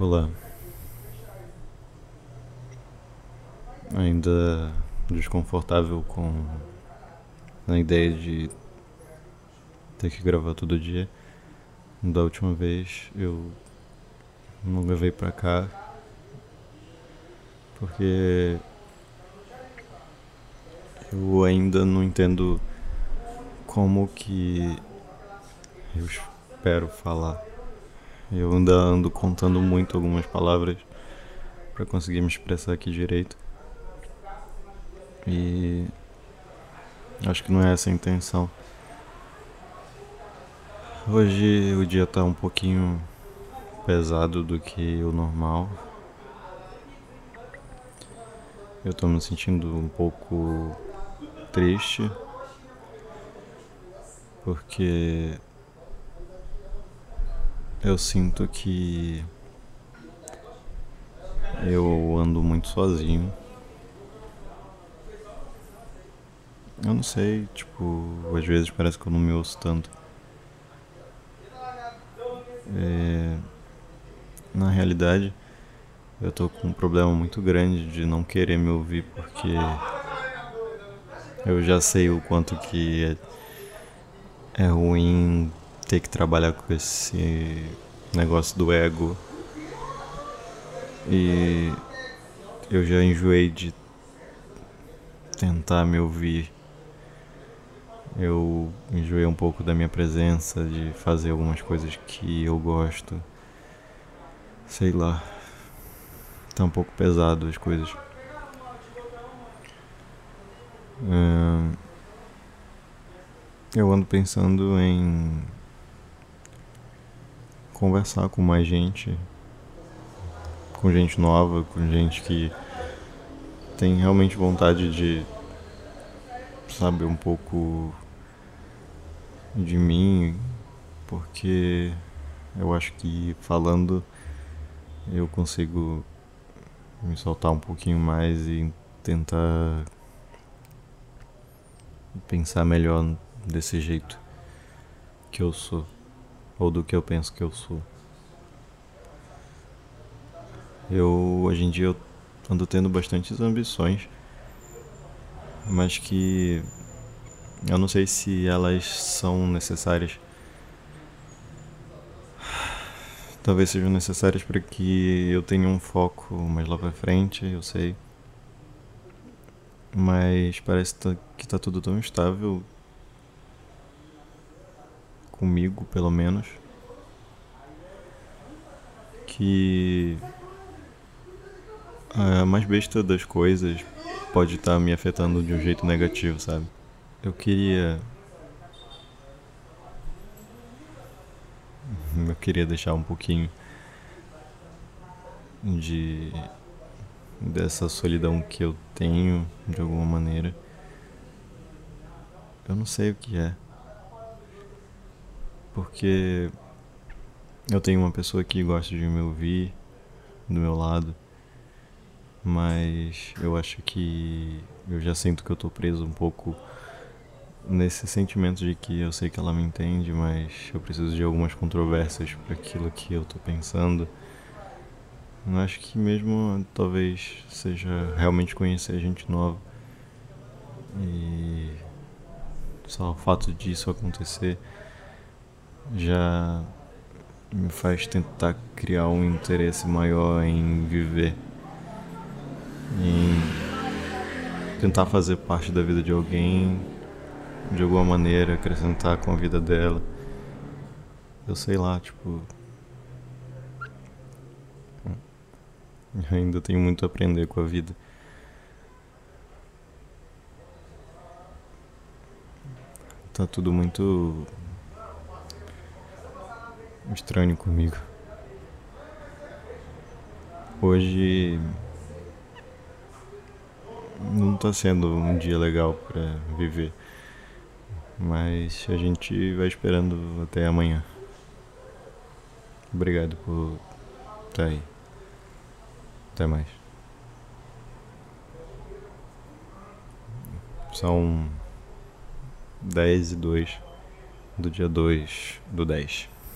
Olá. Ainda desconfortável com a ideia de ter que gravar todo dia. Da última vez eu não levei pra cá porque eu ainda não entendo como que eu espero falar. Eu ainda ando contando muito algumas palavras para conseguir me expressar aqui direito. E acho que não é essa a intenção. Hoje o dia tá um pouquinho pesado do que o normal. Eu tô me sentindo um pouco triste porque eu sinto que eu ando muito sozinho. Eu não sei, tipo, às vezes parece que eu não me ouço tanto. É, na realidade, eu tô com um problema muito grande de não querer me ouvir porque eu já sei o quanto que é, é ruim ter que trabalhar com esse negócio do ego. E eu já enjoei de tentar me ouvir. Eu enjoei um pouco da minha presença, de fazer algumas coisas que eu gosto. Sei lá. Tá um pouco pesado as coisas. Eu ando pensando em conversar com mais gente, com gente nova, com gente que tem realmente vontade de saber um pouco de mim, porque eu acho que falando eu consigo me soltar um pouquinho mais e tentar pensar melhor desse jeito que eu sou ou do que eu penso que eu sou. Eu hoje em dia eu ando tendo bastantes ambições, mas que eu não sei se elas são necessárias. Talvez sejam necessárias para que eu tenha um foco mais lá para frente, eu sei. Mas parece que está tudo tão estável comigo, pelo menos, que a mais besta das coisas pode estar tá me afetando de um jeito negativo, sabe? Eu queria. Eu queria deixar um pouquinho de. dessa solidão que eu tenho, de alguma maneira. Eu não sei o que é porque eu tenho uma pessoa que gosta de me ouvir do meu lado, mas eu acho que eu já sinto que eu tô preso um pouco nesse sentimento de que eu sei que ela me entende, mas eu preciso de algumas controvérsias para aquilo que eu tô pensando. Eu acho que mesmo talvez seja realmente conhecer gente nova. E só o fato disso acontecer já me faz tentar criar um interesse maior em viver, em tentar fazer parte da vida de alguém, de alguma maneira acrescentar com a vida dela. Eu sei lá, tipo. ainda tenho muito a aprender com a vida. Tá tudo muito estranho comigo. Hoje não está sendo um dia legal para viver, mas a gente vai esperando até amanhã. Obrigado por estar tá aí. Até mais. São 10 e 2 do dia 2 do 10.